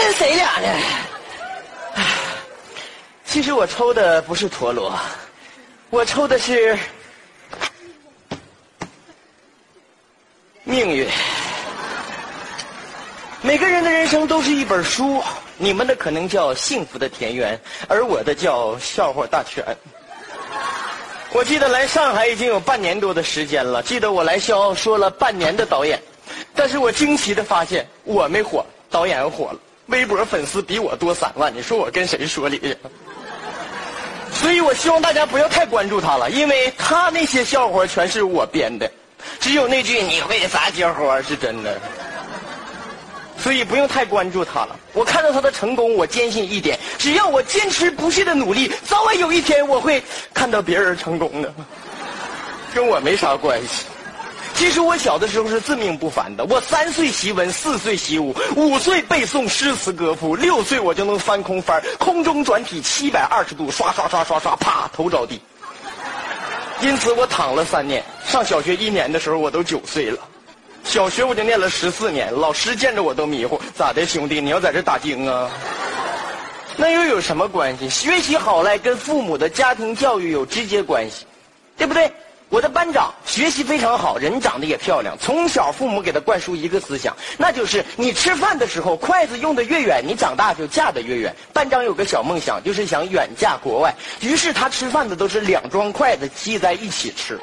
跟谁俩呢？唉其实我抽的不是陀螺，我抽的是命运。每个人的人生都是一本书，你们的可能叫幸福的田园，而我的叫笑话大全。我记得来上海已经有半年多的时间了，记得我来肖说了半年的导演，但是我惊奇的发现我没火，导演火了，微博粉丝比我多三万，你说我跟谁说理去？所以我希望大家不要太关注他了，因为他那些笑话全是我编的，只有那句“你会撒娇花”是真的。所以不用太关注他了。我看到他的成功，我坚信一点：只要我坚持不懈的努力，早晚有一天我会看到别人成功的，跟我没啥关系。其实我小的时候是自命不凡的，我三岁习文，四岁习武，五岁背诵诗词歌赋，六岁我就能翻空翻，空中转体七百二十度，刷刷刷刷刷，啪，头着地。因此我躺了三年，上小学一年的时候我都九岁了。小学我就念了十四年，老师见着我都迷糊，咋的，兄弟，你要在这打经啊？那又有什么关系？学习好赖跟父母的家庭教育有直接关系，对不对？我的班长学习非常好，人长得也漂亮，从小父母给他灌输一个思想，那就是你吃饭的时候筷子用的越远，你长大就嫁得越远。班长有个小梦想，就是想远嫁国外，于是他吃饭的都是两双筷子系在一起吃，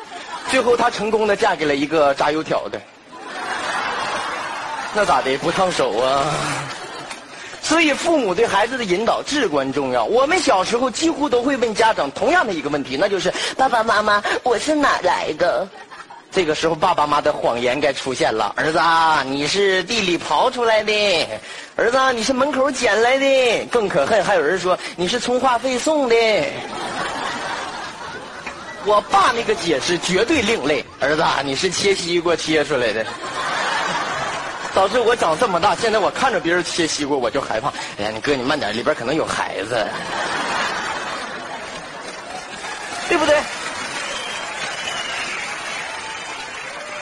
最后他成功的嫁给了一个炸油条的。那咋的？不烫手啊？所以父母对孩子的引导至关重要。我们小时候几乎都会问家长同样的一个问题，那就是爸爸妈妈，我是哪来的？这个时候爸爸妈的谎言该出现了。儿子啊，你是地里刨出来的；儿子，你是门口捡来的。更可恨，还有人说你是充话费送的。我爸那个解释绝对另类。儿子，你是切西瓜切出来的。导致我长这么大，现在我看着别人切西瓜，我就害怕。哎呀，你哥，你慢点，里边可能有孩子，对不对？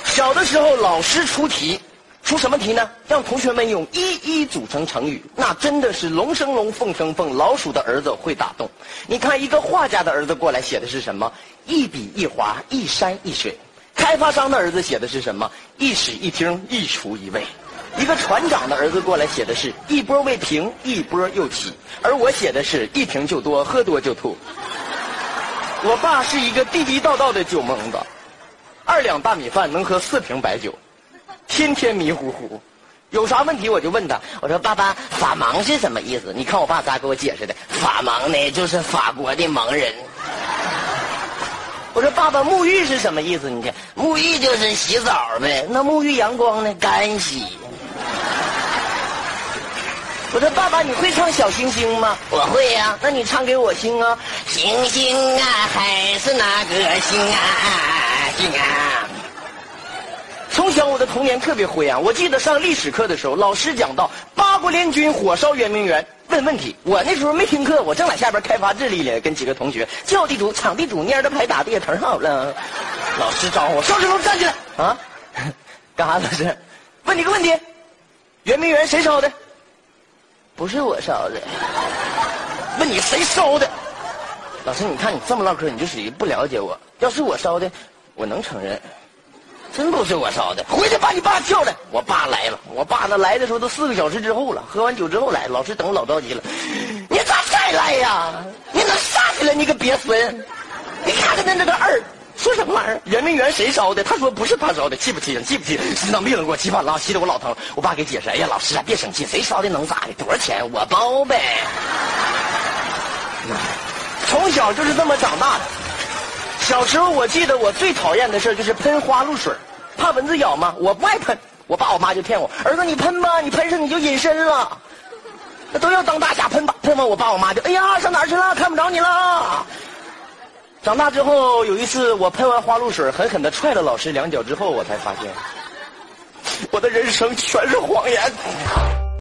小的时候，老师出题，出什么题呢？让同学们用一一组成成语，那真的是龙生龙，凤生凤，老鼠的儿子会打洞。你看，一个画家的儿子过来写的是什么？一笔一划，一山一水。开发商的儿子写的是什么？一室一厅，一厨一卫。一个船长的儿子过来写的是一波未平，一波又起。而我写的是一瓶就多，喝多就吐。我爸是一个地地道道的酒蒙子，二两大米饭能喝四瓶白酒，天天迷糊糊。有啥问题我就问他，我说爸爸，法盲是什么意思？你看我爸咋给我解释的？法盲呢，就是法国的盲人。我说爸爸，沐浴是什么意思？你看，沐浴就是洗澡呗。那沐浴阳光呢？干洗。我说爸爸，你会唱小星星吗？我会呀、那你唱给我听啊。星星啊，还是那个星啊，星啊。从小我的童年特别灰暗。我记得上历史课的时候，老师讲到八国联军火烧圆明园，问问题。我那时候没听课，我正在下边开发智力呢，跟几个同学叫地主、抢地主、蔫的牌打的也迩好了。老师招呼我邵志龙站起来啊，干啥？老师，问你个问题，圆明园谁烧的？不是我烧的。问你谁烧的？老师，你看你这么唠嗑，你就属于不了解我。要是我烧的，我能承认。真不是我烧的，回去把你爸叫来。我爸来了，我爸那来的时候都四个小时之后了，喝完酒之后来，老师等老着急了。你咋才来呀？你能下去了？你个鳖孙！你看看他那个二，说什么玩意儿？圆明园谁烧的？他说不是他烧的，气不气人？气不气？心脏病了，给我气犯了，气得我老疼。我爸给解释，哎呀，老师啊，别生气，谁烧的能咋的？多少钱？我包呗。从小就是这么长大的。小时候我记得我最讨厌的事就是喷花露水，怕蚊子咬吗？我不爱喷。我爸我妈就骗我，儿子你喷吧，你喷上你就隐身了。那都要当大侠喷吧，喷完我爸我妈就哎呀上哪儿去了？看不着你了。长大之后有一次我喷完花露水，狠狠的踹了老师两脚之后，我才发现，我的人生全是谎言。